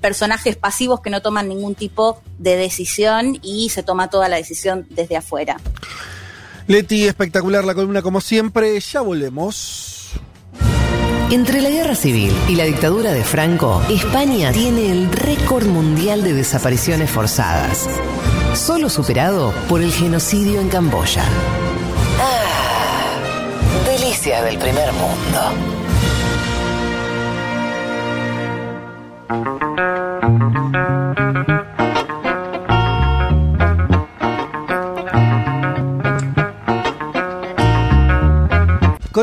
personajes pasivos que no toman ningún tipo de decisión y se toma toda la decisión desde afuera. Leti, espectacular la columna como siempre. Ya volvemos. Entre la guerra civil y la dictadura de Franco, España tiene el récord mundial de desapariciones forzadas, solo superado por el genocidio en Camboya. Ah, delicias del primer mundo. Con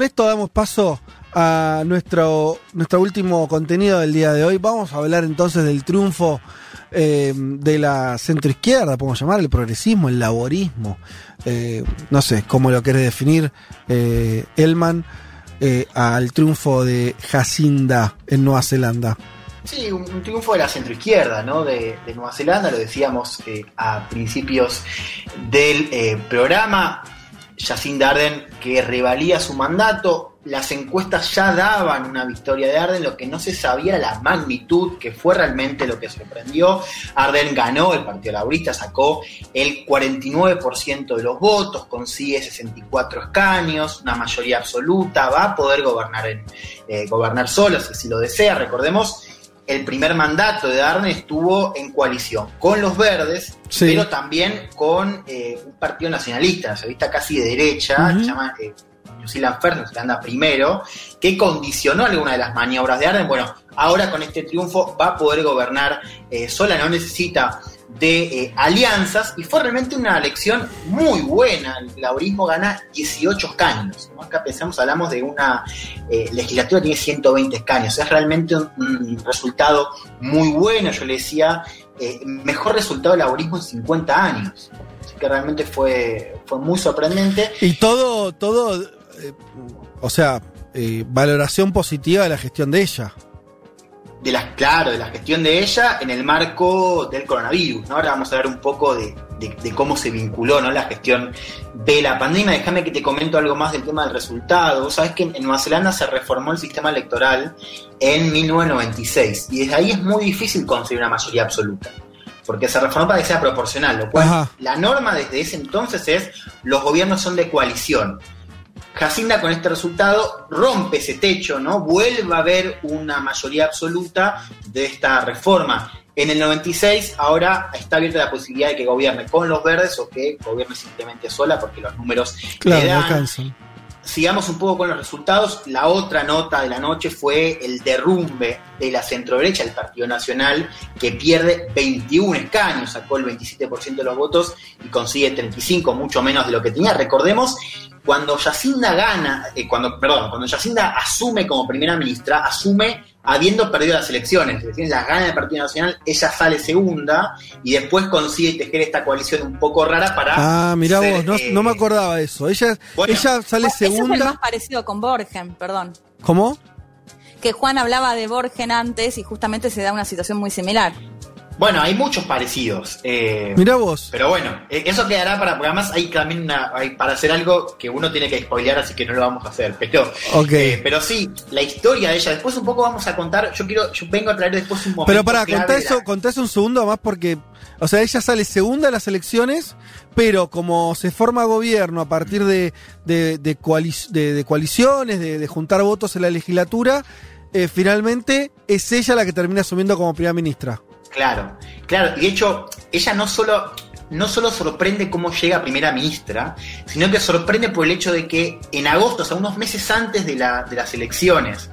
esto damos paso a nuestro, nuestro último contenido del día de hoy. Vamos a hablar entonces del triunfo eh, de la centroizquierda, podemos llamar, el progresismo, el laborismo. Eh, no sé cómo lo quiere definir eh, Elman al triunfo de Jacinda en Nueva Zelanda. Sí, un, triunfo de la centroizquierda, ¿no? De, Nueva Zelanda, lo decíamos a principios del programa. Jacinda Arden que revalía su mandato. Las encuestas ya daban una victoria de Arden, lo que no se sabía la magnitud, que fue realmente lo que sorprendió. Arden ganó, el Partido Laborista sacó el 49% de los votos, consigue 64 escaños, una mayoría absoluta, va a poder gobernar, en, eh, gobernar solo si lo desea. Recordemos el primer mandato de Arden estuvo en coalición con los verdes, pero también con eh, un partido nacionalista, nacionalista casi de derecha, se llama eh, Zealand First, New anda primero, que condicionó alguna de las maniobras de Arden. Bueno, ahora con este triunfo va a poder gobernar eh, sola, no necesita de eh, alianzas y fue realmente una elección muy buena. El laurismo gana 18 escaños. Acá pensamos, hablamos de una eh, legislatura que tiene 120 escaños. Es realmente un, resultado muy bueno. Yo le decía, eh, mejor resultado del laurismo en 50 años. Así que realmente fue, fue muy sorprendente. Y todo, todo, o sea, valoración positiva de la gestión de ella de la, claro, de la gestión de ella en el marco del coronavirus. ¿no? Ahora vamos a ver un poco de, cómo se vinculó ¿no? la gestión de la pandemia. Déjame que te comento algo más del tema del resultado. Sabes que en Nueva Zelanda se reformó el sistema electoral en 1996 y desde ahí es muy difícil conseguir una mayoría absoluta. Porque se reformó para que sea proporcional, lo cual la norma desde ese entonces es los gobiernos son de coalición. Jacinda con este resultado rompe ese techo, ¿no? Vuelve a haber una mayoría absoluta de esta reforma. En el 96 ahora está abierta la posibilidad de que gobierne con los verdes o que gobierne simplemente sola porque los números claro, le dan sigamos un poco con los resultados. La otra nota de la noche fue el derrumbe de la centroderecha, el Partido Nacional, que pierde 21 escaños, sacó el 27% de los votos y consigue 35, mucho menos de lo que tenía. Recordemos, cuando Yacinda gana, eh, cuando, perdón, cuando Yacinda asume como primera ministra, asume habiendo perdido las elecciones, es decir, las gana del Partido Nacional, ella sale segunda y después consigue tejer esta coalición un poco rara para. Ah, mirá vos, no, me eh, acordaba de eso. Ella, ella sale segunda. Eso es más parecido con Borgen, perdón. ¿Cómo? Que Juan hablaba de Borgen antes y justamente se da una situación muy similar. Bueno, hay muchos parecidos. Eh, Mira vos. Pero bueno, eh, eso quedará para. Porque además hay también una, hay, para hacer algo que uno tiene que spoilear, así que no lo vamos a hacer. Pero, eh, pero sí, la historia de ella. Después un poco vamos a contar. Yo quiero, yo vengo a traer después un momento. Pero para, contar eso, contá eso un segundo más porque. O sea, ella sale segunda de las elecciones, pero como se forma gobierno a partir de, de, de, coaliciones, de, juntar votos en la legislatura, finalmente es ella la que termina asumiendo como primera ministra. Claro, claro. Y de hecho, ella no solo, no solo sorprende cómo llega primera ministra, sino que sorprende por el hecho de que en agosto, o sea, unos meses antes de, las elecciones,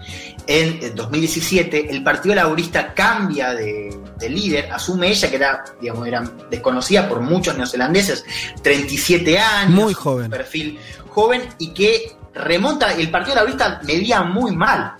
en 2017, el Partido Laborista cambia de, líder, asume ella, que era, digamos, era desconocida por muchos neozelandeses, 37 años, muy joven. perfil joven, y que remonta, el Partido Laborista medía muy mal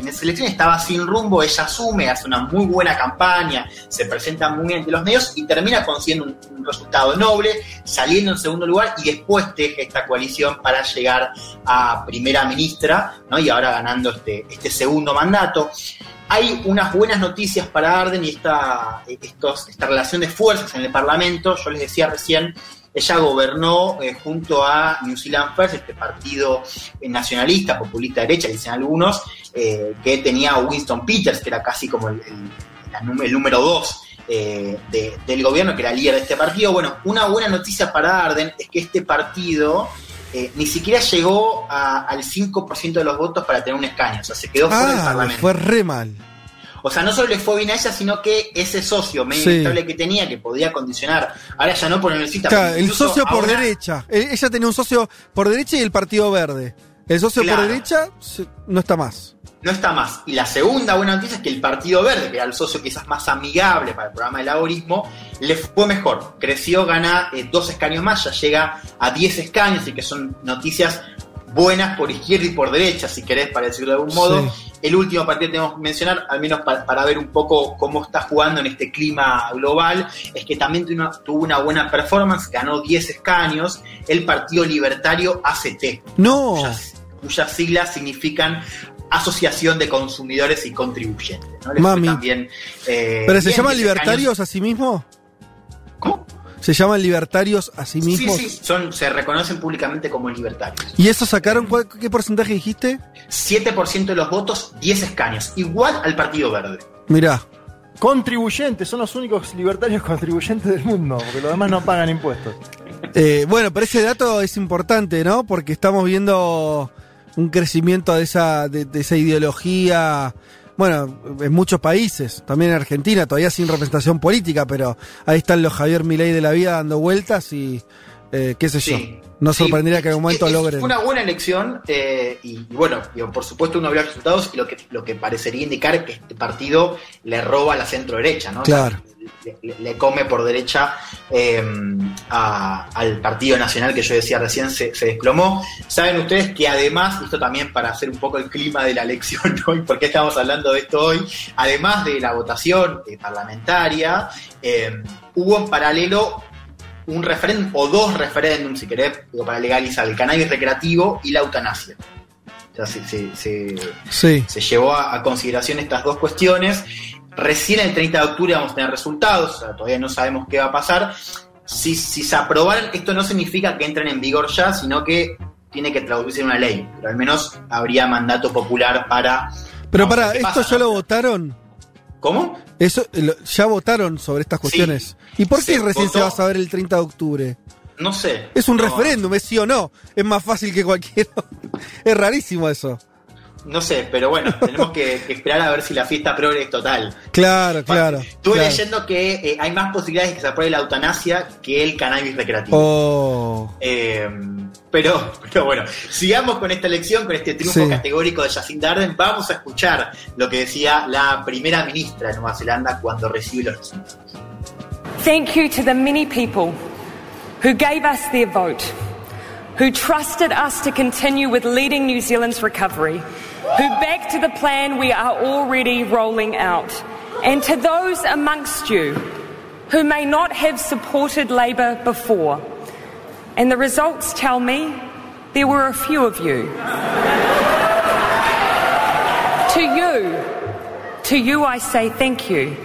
en esa elección estaba sin rumbo, ella asume, hace una muy buena campaña, se presenta muy bien ante los medios y termina consiguiendo un, resultado noble, saliendo en segundo lugar y después teje esta coalición para llegar a primera ministra, ¿no? Y ahora ganando este, este segundo mandato. Hay unas buenas noticias para Arden y esta, estos, esta relación de fuerzas en el Parlamento. Yo les decía recién ella gobernó eh, junto a New Zealand First, este partido nacionalista, populista derecha, dicen algunos, eh, que tenía a Winston Peters, que era casi como el, el número dos eh, del gobierno, que era líder de este partido. Bueno, una buena noticia para Arden es que este partido eh, ni siquiera llegó al 5% de los votos para tener un escaño, o sea, se quedó fuera del Ah, Parlamento. fue re mal. O sea, no solo le fue bien a ella, sino que ese socio medio Sí. inestable que tenía, que podía condicionar, ahora ya no por necesita. Claro, el socio por ahora- derecha. Eh, Ella tenía un socio por derecha y el Partido Verde. El socio Claro. por derecha no está más. No está más. Y la segunda buena noticia es que el Partido Verde, que era el socio quizás más amigable para el programa de laborismo, le fue mejor. Creció, gana eh, dos escaños más, ya llega a 10 escaños y que son noticias buenas por izquierda y por derecha, si querés, para decirlo de algún modo. Sí. El último partido que tenemos que mencionar, al menos pa- para, ver un poco cómo está jugando en este clima global, es que también tuvo una, tuvo una buena performance, ganó 10 escaños, el Partido Libertario ACT No. cuyas, cuyas siglas significan Asociación de Consumidores y Contribuyentes. ¿no? Les fue Mami. también, eh, ¿Pero se llaman 10 libertarios a sí mismos? ¿Se llaman libertarios a sí mismos? Sí, sí, son, se reconocen públicamente como libertarios. ¿Y eso sacaron cuál- qué porcentaje dijiste? 7% de los votos, 10 escaños, igual al Partido Verde. Mirá. Contribuyentes, son los únicos libertarios contribuyentes del mundo, porque los demás no pagan impuestos. Eh, bueno, pero ese dato es importante, ¿no? Porque estamos viendo un crecimiento de esa, de, de esa ideología, bueno, en muchos países, también en Argentina, todavía sin representación política, pero ahí están los Javier Milei de la vida dando vueltas y eh, qué sé yo. No Sí. sorprendería que en algún momento Es- logren. Fue una buena elección eh, y, y bueno, digo, por supuesto uno vio los resultados y lo que, lo que parecería indicar que este partido le roba a la centro derecha, ¿no? Claro. le, le- le come por derecha eh, a- al Partido Nacional que yo decía recién se, se desplomó. Saben ustedes que además, esto también para hacer un poco el clima de la elección hoy, porque estamos hablando de esto hoy, además de la votación eh, parlamentaria, eh, hubo en paralelo un referéndum o dos referéndums, si querés, para legalizar el cannabis recreativo y la eutanasia. O sea, se, se- se- Sí. se llevó a, a consideración estas dos cuestiones. Recién el 30 de octubre vamos a tener resultados, o sea, todavía no sabemos qué va a pasar. Si, si se aprobaran, esto no significa que entren en vigor ya, sino que tiene que traducirse en una ley. Pero al menos habría mandato popular para. Pero para, ¿esto ya lo votaron? ¿Cómo? Eso, ya votaron sobre estas cuestiones. ¿Y por qué recién se va a saber el 30 de octubre? No sé. Es un No, referéndum, es sí o no. Es más fácil que cualquiera. es rarísimo eso. No sé, pero bueno, tenemos que, que esperar a ver si la fiesta progre es total. Claro, claro. Estuve claro. leyendo que eh, hay más posibilidades de que se apruebe la eutanasia que el cannabis recreativo. Oh. Eh, pero, pero bueno, sigamos con esta elección, con este triunfo Sí. categórico de Jacinda Ardern. Vamos a escuchar lo que decía la primera ministra de Nueva Zelanda cuando recibe los resultados. Thank you to the many people who gave us their vote, who trusted us to continue with leading New Zealand's recovery, who backed the plan we are already rolling out, and to those amongst you who may not have supported Labour before. And the results tell me there were a few of you. to you, to you I say thank you.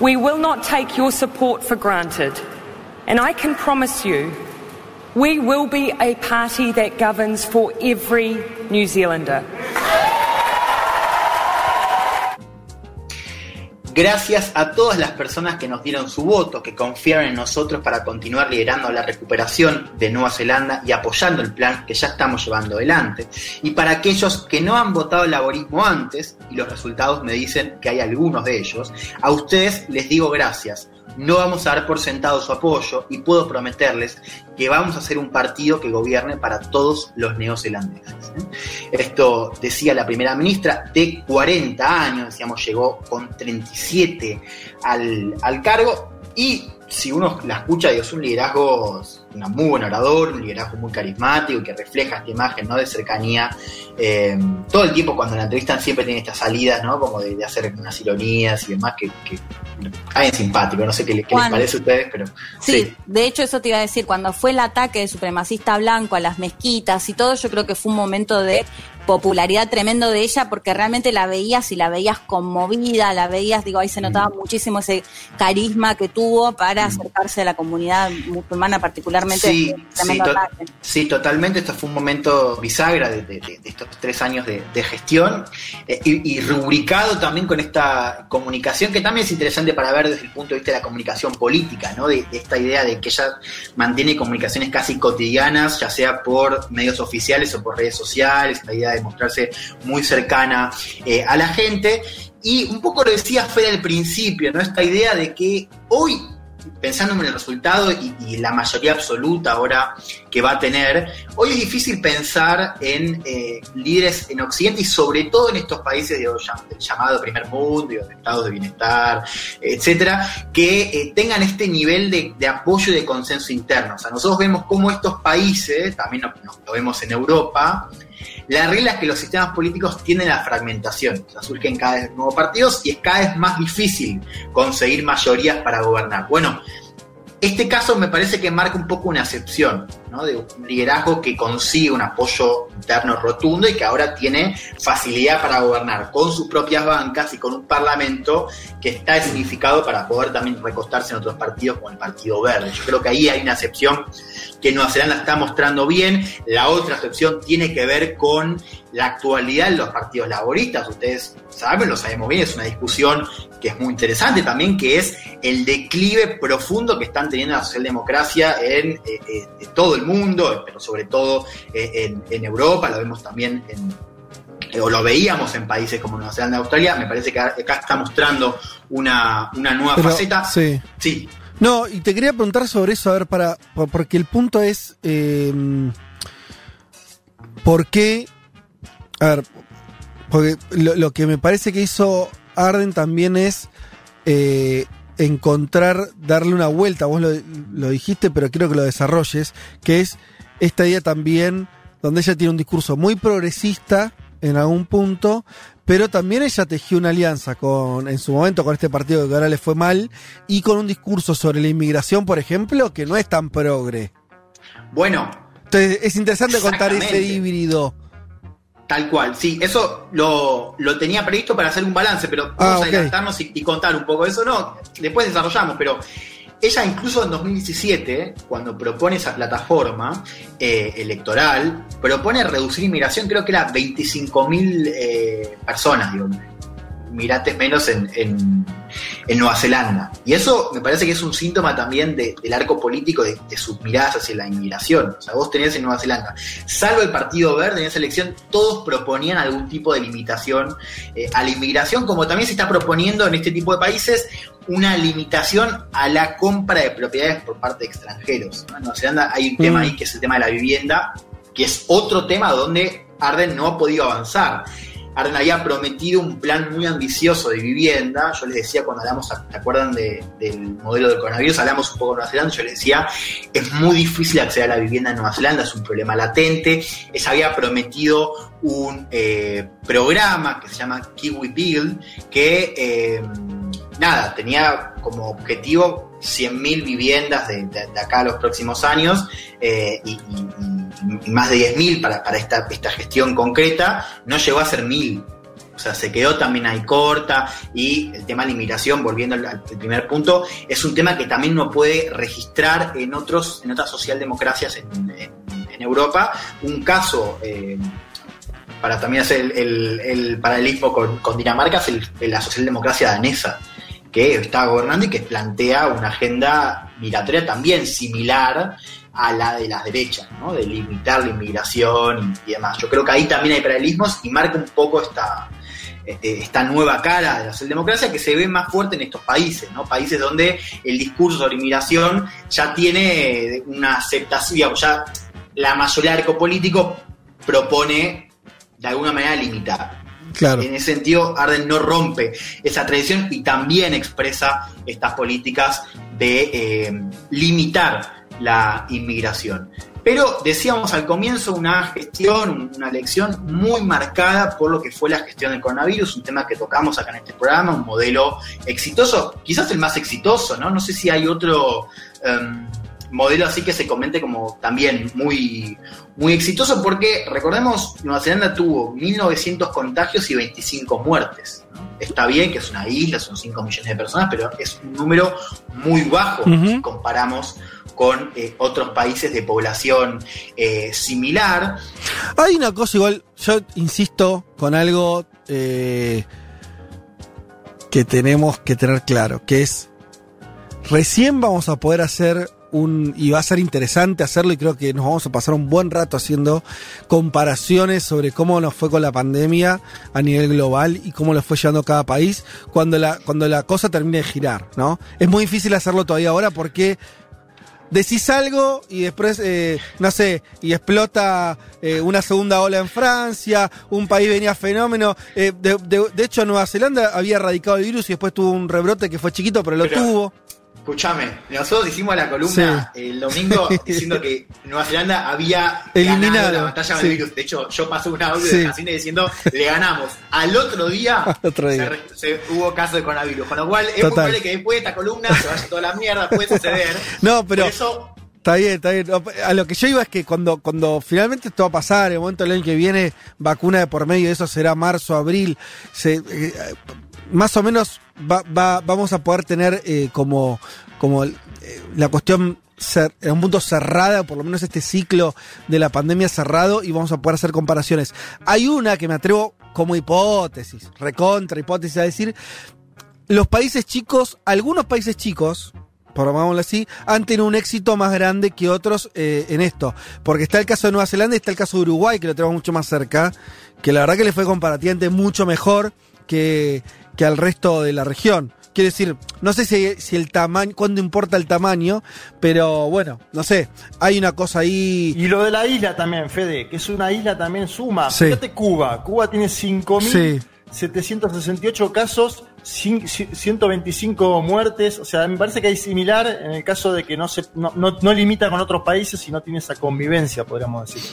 We will not take your support for granted. And I can promise you, we will be a party that governs for every New Zealander. Gracias a todas las personas que nos dieron su voto, que confiaron en nosotros para continuar liderando la recuperación de Nueva Zelanda y apoyando el plan que ya estamos llevando adelante. Y para aquellos que no han votado el laborismo antes, y los resultados me dicen que hay algunos de ellos, a ustedes les digo gracias. No vamos a dar por sentado su apoyo y puedo prometerles que vamos a hacer un partido que gobierne para todos los neozelandeses. ¿eh? Esto decía la primera ministra de 40 años, decíamos, llegó con 37 al, al cargo y si uno la escucha, es un liderazgo, un muy buen orador, un liderazgo muy carismático que refleja esta imagen ¿no? de cercanía. Eh, todo el tiempo cuando la entrevistan siempre tiene estas salidas, ¿no? Como de, de hacer unas ironías y demás que, que caen simpático. No sé qué, qué les parece a ustedes, pero Sí, de hecho eso te iba a decir, cuando fue el ataque de supremacista blanco a las mezquitas y todo, yo creo que fue un momento de popularidad tremendo de ella porque realmente la veías y la veías conmovida, la veías, digo, ahí se notaba muchísimo ese carisma que tuvo para acercarse a la comunidad musulmana particularmente. Sí, sí, to- sí, totalmente. Esto fue un momento bisagra de, de- de- de estos tres años de, de gestión eh, y, y rubricado también con esta comunicación que también es interesante para ver desde el punto de vista de la comunicación política, ¿no? De, de esta idea de que ella mantiene comunicaciones casi cotidianas, ya sea por medios oficiales o por redes sociales, la idea de mostrarse muy cercana eh, a la gente. Y un poco lo decía Fede al principio, ¿no? Esta idea de que hoy pensándome en el resultado y, la mayoría absoluta ahora que va a tener, hoy es difícil pensar en eh, líderes en Occidente y sobre todo en estos países de, del llamado primer mundo, de estados de bienestar, etcétera, que eh, tengan este nivel de, de apoyo y de consenso interno. O sea, nosotros vemos cómo estos países, también lo, lo vemos en Europa, la regla es que los sistemas políticos tienden a la fragmentación, o sea, surgen cada vez nuevos partidos y es cada vez más difícil conseguir mayorías para gobernar. Bueno, este caso me parece que marca un poco una excepción, ¿no? de un liderazgo que consigue un apoyo interno rotundo y que ahora tiene facilidad para gobernar con sus propias bancas y con un parlamento que está significado para poder también recostarse en otros partidos como el Partido Verde. Yo creo que ahí hay una excepción que Nueva Zelanda está mostrando bien. La otra excepción tiene que ver con la actualidad de los partidos laboristas. Ustedes saben, lo sabemos bien, es una discusión que es muy interesante también, que es el declive profundo que están teniendo la socialdemocracia en, eh, eh, todo el mundo, pero sobre todo eh, en, en Europa, lo vemos también en, o lo veíamos en países como Nueva Zelanda y Australia, me parece que acá está mostrando una, una nueva Pero, faceta. Sí. Sí, No, y te quería preguntar sobre eso, a ver, para. por- Porque el punto es. eh, ¿Por qué? A ver, porque lo, lo que me parece que hizo Arden también es eh, encontrar, darle una vuelta. Vos lo, lo dijiste, pero quiero que lo desarrolles. Que es esta idea también, donde ella tiene un discurso muy progresista en algún punto, pero también ella tejió una alianza con, en su momento con este partido que ahora le fue mal, y con un discurso sobre la inmigración, por ejemplo, que no es tan progre. bueno, Entonces es interesante contar ese híbrido. Tal cual, sí, eso lo, lo tenía previsto para hacer un balance, pero vamos Ah, a ok. adelantarnos y, y contar un poco eso, no, después desarrollamos, pero ella incluso en 2017, cuando propone esa plataforma eh, electoral, propone reducir inmigración, creo que era 25.000 eh, personas, digo, migrantes menos en, en- en Nueva Zelanda. Y eso me parece que es un síntoma también de- del arco político de, de sus miradas hacia la inmigración. O sea, vos tenías en Nueva Zelanda, salvo el Partido Verde en esa elección, todos proponían algún tipo de limitación eh, a la inmigración, como también se está proponiendo en este tipo de países una limitación a la compra de propiedades por parte de extranjeros. ¿no? En Nueva Zelanda hay un tema Mm. ahí que es el tema de la vivienda, que es otro tema donde Arden no ha podido avanzar. Arden había prometido un plan muy ambicioso de vivienda. Yo les decía cuando hablamos, ¿te acuerdan de- del modelo del coronavirus? Hablamos un poco de Nueva Zelanda. Yo les decía, es muy difícil acceder a la vivienda en Nueva Zelanda, es un problema latente. Ella había prometido un eh, programa que se llama Kiwi Build, que eh, nada, tenía como objetivo 100.000 viviendas de, acá a los próximos años eh, y, más de 10.000 para, para esta, esta gestión concreta, no llegó a ser 1.000. O sea, se quedó también ahí corta y el tema de la inmigración, volviendo al, primer punto, es un tema que también no puede registrar en otros en otras socialdemocracias en Europa. Un caso, eh, para también hacer el, el- el paralelismo con, con Dinamarca, es el- la socialdemocracia danesa, que está gobernando y que plantea una agenda migratoria también similar a la de las derechas, ¿no? de limitar la inmigración y, demás. Yo creo que ahí también hay paralelismos y marca un poco esta, este, esta nueva cara de la socialdemocracia que se ve más fuerte en estos países, ¿no? países donde el discurso sobre inmigración ya tiene una aceptación, ya la mayoría del arco político propone de alguna manera limitar. En ese sentido, Arden no rompe esa tradición y también expresa estas políticas de eh, limitar la inmigración. Pero decíamos al comienzo una gestión, una elección muy marcada por lo que fue la gestión del coronavirus, un tema que tocamos acá en este programa, un modelo exitoso, quizás el más exitoso, ¿no? No sé si hay otro, em, modelo así que se comente como también muy, muy exitoso porque, recordemos, Nueva Zelanda tuvo 1.900 contagios y 25 muertes. Está bien que es una isla, son 5 millones de personas, pero es un número muy bajo si comparamos con eh, otros países de población eh, similar. Hay una cosa igual, yo insisto con algo eh, que tenemos que tener claro, que es recién vamos a poder hacer un, y va a ser interesante hacerlo y creo que nos vamos a pasar un buen rato haciendo comparaciones sobre cómo nos fue con la pandemia a nivel global y cómo lo fue llevando cada país cuando la, cuando la cosa termine de girar, ¿no? Es muy difícil hacerlo todavía ahora porque decís algo y después, eh, no sé, y explota eh, una segunda ola en Francia, un país venía fenómeno. Eh, de, de- de hecho, Nueva Zelanda había erradicado el virus y después tuvo un rebrote que fue chiquito, pero lo Pero- tuvo. Escúchame, nosotros hicimos la columna el domingo diciendo que Nueva Zelanda había Eliminado, ganado la batalla con sí. el virus. De hecho, yo pasé un audio Sí. de Jacine diciendo le ganamos. Al otro día, Al otro día. Se, hubo caso de coronavirus. Con lo cual, es probable que después de esta columna se vaya toda la mierda, puede suceder. No, pero- Por eso, Está bien, está bien. A lo que yo iba es que cuando, cuando finalmente esto va a pasar, el momento del año que viene, vacuna de por medio, eso será marzo, abril, se, eh, más o menos va, va- vamos a poder tener eh, como, como eh, la cuestión en un punto cerrada, por lo menos este ciclo de la pandemia cerrado, y vamos a poder hacer comparaciones. Hay una que me atrevo como hipótesis, recontra hipótesis, a decir, los países chicos, algunos países chicos, por llamémoslo así, han tenido un éxito más grande que otros eh, en esto. Porque está el caso de Nueva Zelanda y está el caso de Uruguay, que lo tenemos mucho más cerca, que la verdad que le fue comparativamente mucho mejor que, que al resto de la región. Quiero decir, no sé si, si el tamaño, cuándo importa el tamaño, pero bueno, no sé, hay una cosa ahí. Y lo de la isla también, Fede, que es una isla también suma. Sí. Fíjate Cuba. Cuba tiene Sí. 5.768 casos, cin- ci- 125 muertes. O sea, me parece que hay similar en el caso de que no, se, no, no- no limita con otros países y no tiene esa convivencia, podríamos decir.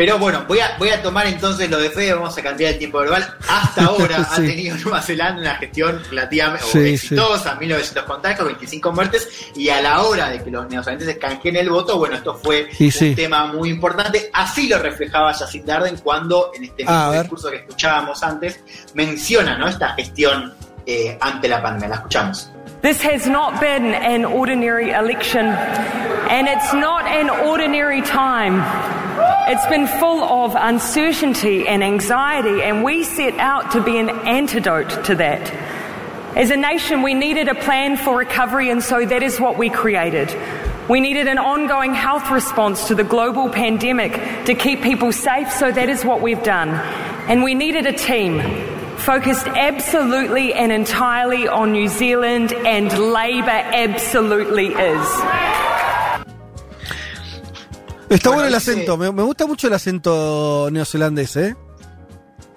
Pero bueno, voy a, voy a tomar entonces lo de Fede, vamos a cambiar el tiempo verbal. Hasta ahora ha Sí. tenido Nueva Zelanda una gestión relativamente Sí, exitosa, 1900 contagios, 25 muertes, y a la hora de que los neozelandeses canjeen el voto, bueno, esto fue un sí. tema muy importante. Así lo reflejaba Jacinda Arden cuando en este mismo discurso que escuchábamos antes menciona ¿no? esta gestión eh, ante la pandemia. La escuchamos. This has not been an ordinary election, and it's not an ordinary time. It's been full of uncertainty and anxiety, and we set out to be an antidote to that. As a nation, we needed a plan for recovery, and so that is what we created. We needed an ongoing health response to the global pandemic to keep people safe, so that is what we've done. And we needed a team focused absolutely and entirely on New Zealand, and Labour absolutely is. Está Bueno, bueno el acento, me, me gusta mucho el acento neozelandés, ¿eh?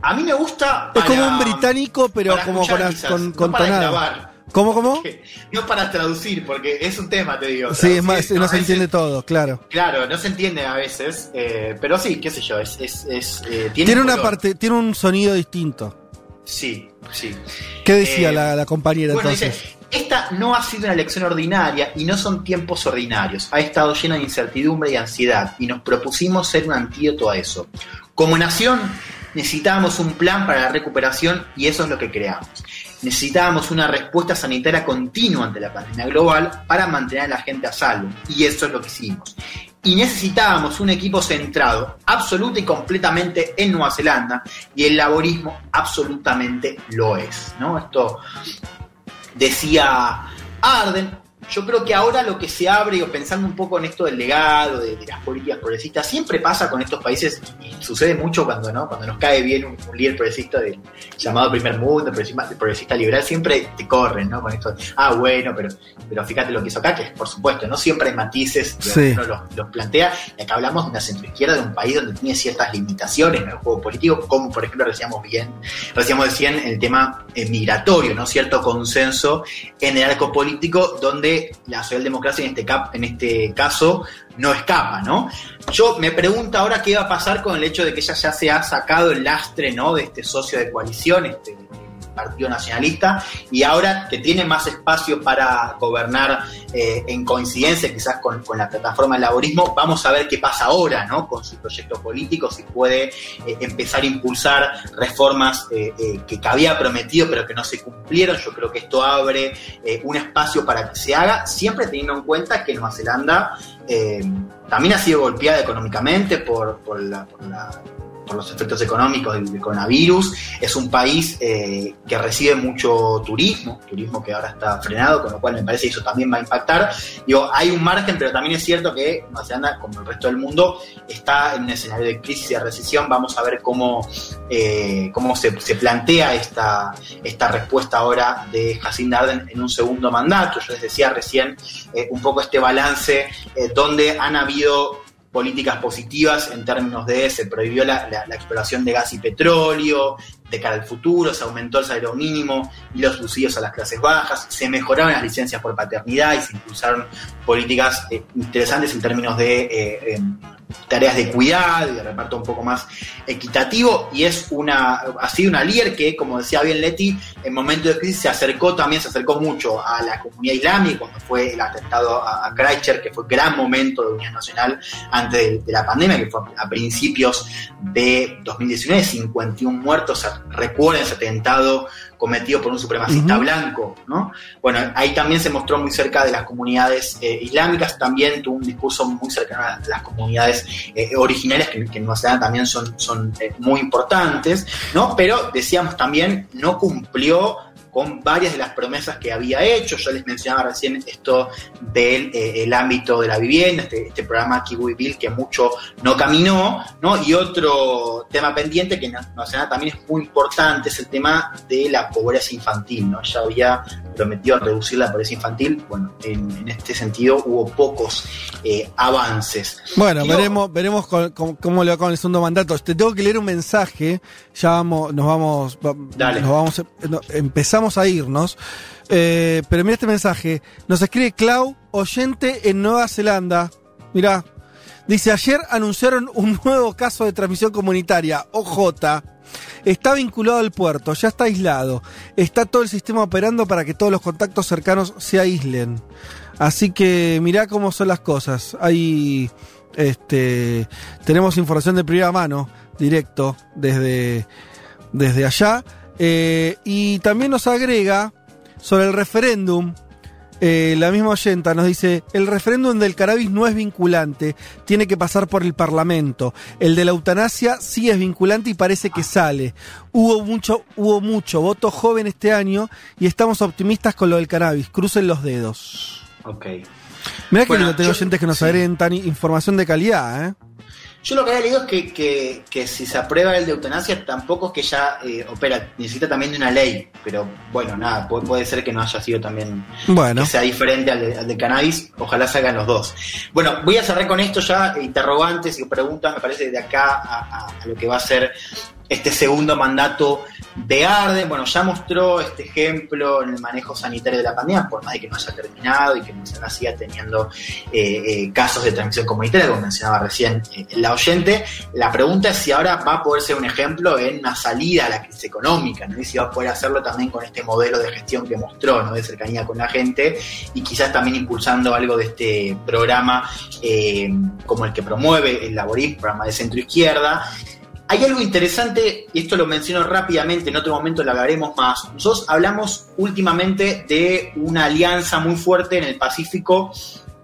A mí me gusta. Es como un británico, pero como con, quizás, con, no con para tonada. ¿Cómo, cómo? No para traducir, porque es un tema, te digo. Sí, es más, no se entiende todo, claro. Claro, no se entiende a veces, eh, pero sí, qué sé yo, es, es, es, eh, tiene, Tiene una parte, tiene un sonido distinto. Sí, sí. ¿Qué decía Eh, la, la compañera Bueno, entonces? dice, esta no ha sido una elección ordinaria y no son tiempos ordinarios. Ha estado llena de incertidumbre y ansiedad y nos propusimos ser un antídoto a eso. Como nación necesitábamos un plan para la recuperación y eso es lo que creamos. Necesitábamos una respuesta sanitaria continua ante la pandemia global para mantener a la gente a salvo y eso es lo que hicimos. Y necesitábamos un equipo centrado absoluta y completamente en Nueva Zelanda y el laborismo absolutamente lo es. ¿no? Esto decía Arden. Yo creo que ahora lo que se abre, o pensando un poco en esto del legado, de, de las políticas progresistas, siempre pasa con estos países, y sucede mucho cuando no cuando nos cae bien un, un líder progresista del llamado primer mundo, progresista, progresista liberal, siempre te corren, ¿no? Con esto, ah, bueno, pero, pero fíjate lo que hizo acá, que por supuesto, no siempre hay matices, Sí. uno los, los plantea, y acá hablamos de una centroizquierda, de un país donde tiene ciertas limitaciones en el juego político, como por ejemplo decíamos bien, decíamos decían el tema eh, migratorio, ¿no? Cierto consenso en el arco político donde la socialdemocracia en este, cap, en este caso no escapa, ¿no? Yo me pregunto ahora qué va a pasar con el hecho de que ella ya se ha sacado el lastre, ¿no? De este socio de coalición, este, Partido Nacionalista, y ahora que tiene más espacio para gobernar eh, en coincidencia quizás con, la plataforma laborismo, vamos a ver qué pasa ahora ¿no? con su proyecto político, si puede eh, empezar a impulsar reformas eh, que, había prometido pero que no se cumplieron. Yo creo que esto abre un espacio para que se haga, siempre teniendo en cuenta que Nueva Zelanda también ha sido golpeada económicamente por, la, los efectos económicos del, coronavirus. Es un país eh, que recibe mucho turismo, turismo que ahora está frenado, con lo cual me parece que eso también va a impactar. Digo, hay un margen, pero también es cierto que Nueva Zelanda, como el resto del mundo, está en un escenario de crisis y de recesión. Vamos a ver cómo, eh, cómo se, plantea esta, esta respuesta ahora de Jacinda Arden en un segundo mandato. Yo les decía recién eh, un poco este balance donde han habido políticas positivas en términos de se prohibió la, exploración de gas y petróleo, de cara al futuro, se aumentó el salario mínimo y los subsidios a las clases bajas, se mejoraron las licencias por paternidad y se impulsaron políticas eh, interesantes en términos de eh, em, tareas de cuidado y de reparto un poco más equitativo. Y es una ha sido una líder que como decía bien Leti en momentos de crisis se acercó también se acercó mucho a la comunidad islámica cuando fue el atentado a, a Christchurch que fue gran momento de unidad nacional antes de, la pandemia que fue a principios de 2019 51 muertos recuerden ese atentado cometido por un supremacista blanco, ¿no? Bueno, ahí también se mostró muy cerca de las comunidades eh, islámicas, también tuvo un discurso muy cercano a las comunidades eh, originarias que, que, en Nueva Zelanda también son, son eh, muy importantes, ¿no? Pero decíamos también, no cumplió con varias de las promesas que había hecho. Yo les mencionaba recién esto del eh, el ámbito de la vivienda, este, este, programa Kiwi Bill que mucho no caminó, ¿no? Y otro tema pendiente que Nacional también es muy importante es el tema de la pobreza infantil, ¿no? Ya había prometió reducir la pobreza infantil. Bueno, en, este sentido hubo pocos eh, avances. Bueno, veremos, veremos cómo, le va con el segundo mandato. Te tengo que leer un mensaje. Ya vamos, nos vamos, Dale. nos vamos, empezamos a irnos. Eh, pero mira este mensaje. Nos escribe Clau, oyente en Nueva Zelanda. Mirá. Dice, ayer anunciaron un nuevo caso de transmisión comunitaria, OJ. Está vinculado al puerto, ya está aislado. Está todo el sistema operando para que todos los contactos cercanos se aíslen. Así que mirá cómo son las cosas. Hay este tenemos información de primera mano, directo, desde, desde allá. Eh, y también nos agrega sobre el referéndum eh, la misma oyenta nos dice, el referéndum del cannabis no es vinculante, tiene que pasar por el Parlamento. El de la eutanasia sí es vinculante y parece que sale. Hubo mucho, hubo mucho voto joven este año y estamos optimistas con lo del cannabis. Crucen los dedos. Ok. Mira que no tengo oyentes que nos agreguen tan información de calidad, ¿eh? Yo lo que había leído es que, si se aprueba el de eutanasia, tampoco es que ya eh, opera, necesita también de una ley, pero bueno, nada, puede, ser que no haya sido también, bueno. que sea diferente al de, cannabis, ojalá salgan los dos. Bueno, voy a cerrar con esto ya, interrogantes y preguntas, me parece, de acá a lo que va a ser este segundo mandato de Arden, bueno, ya mostró este ejemplo en el manejo sanitario de la pandemia, por más de que no haya terminado y que no se siga teniendo eh, eh, casos de transmisión comunitaria, como mencionaba recién eh, la oyente. La pregunta es si ahora va a poder ser un ejemplo en una salida a la crisis económica, ¿no? y si va a poder hacerlo también con este modelo de gestión que mostró, ¿no? de cercanía con la gente, y quizás también impulsando algo de este programa como el que promueve el Laborismo, programa de centro izquierda, hay algo interesante, y esto lo menciono rápidamente, en otro momento lo hablaremos más. Nosotros hablamos últimamente de una alianza muy fuerte en el Pacífico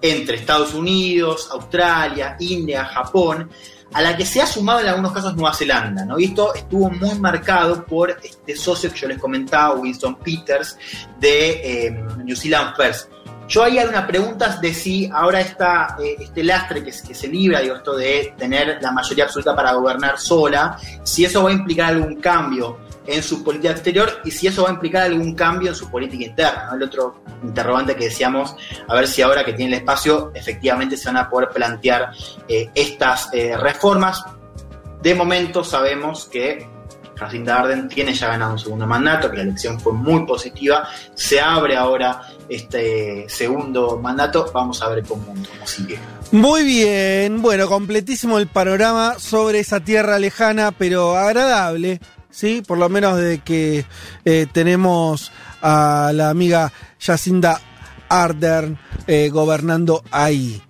entre Estados Unidos, Australia, India, Japón, a la que se ha sumado en algunos casos Nueva Zelanda, ¿no? Y esto estuvo muy marcado por este socio que yo les comentaba, Winston Peters, de eh, New Zealand First yo ahí hay una pregunta de si ahora está eh, este lastre que, que, se libra, digo, esto de tener la mayoría absoluta para gobernar sola, si eso va a implicar algún cambio en su política exterior y si eso va a implicar algún cambio en su política interna. El otro interrogante que decíamos, a ver si ahora que tiene el espacio, efectivamente se van a poder plantear eh, estas eh, reformas. De momento sabemos que Jacinda Arden tiene ya ganado un segundo mandato, que la elección fue muy positiva, se abre ahora este segundo mandato, vamos a ver cómo, cómo sigue. Muy bien, bueno, completísimo el panorama sobre esa tierra lejana, pero agradable, ¿sí? Por lo menos de que eh, tenemos a la amiga Jacinda Ardern eh, gobernando ahí.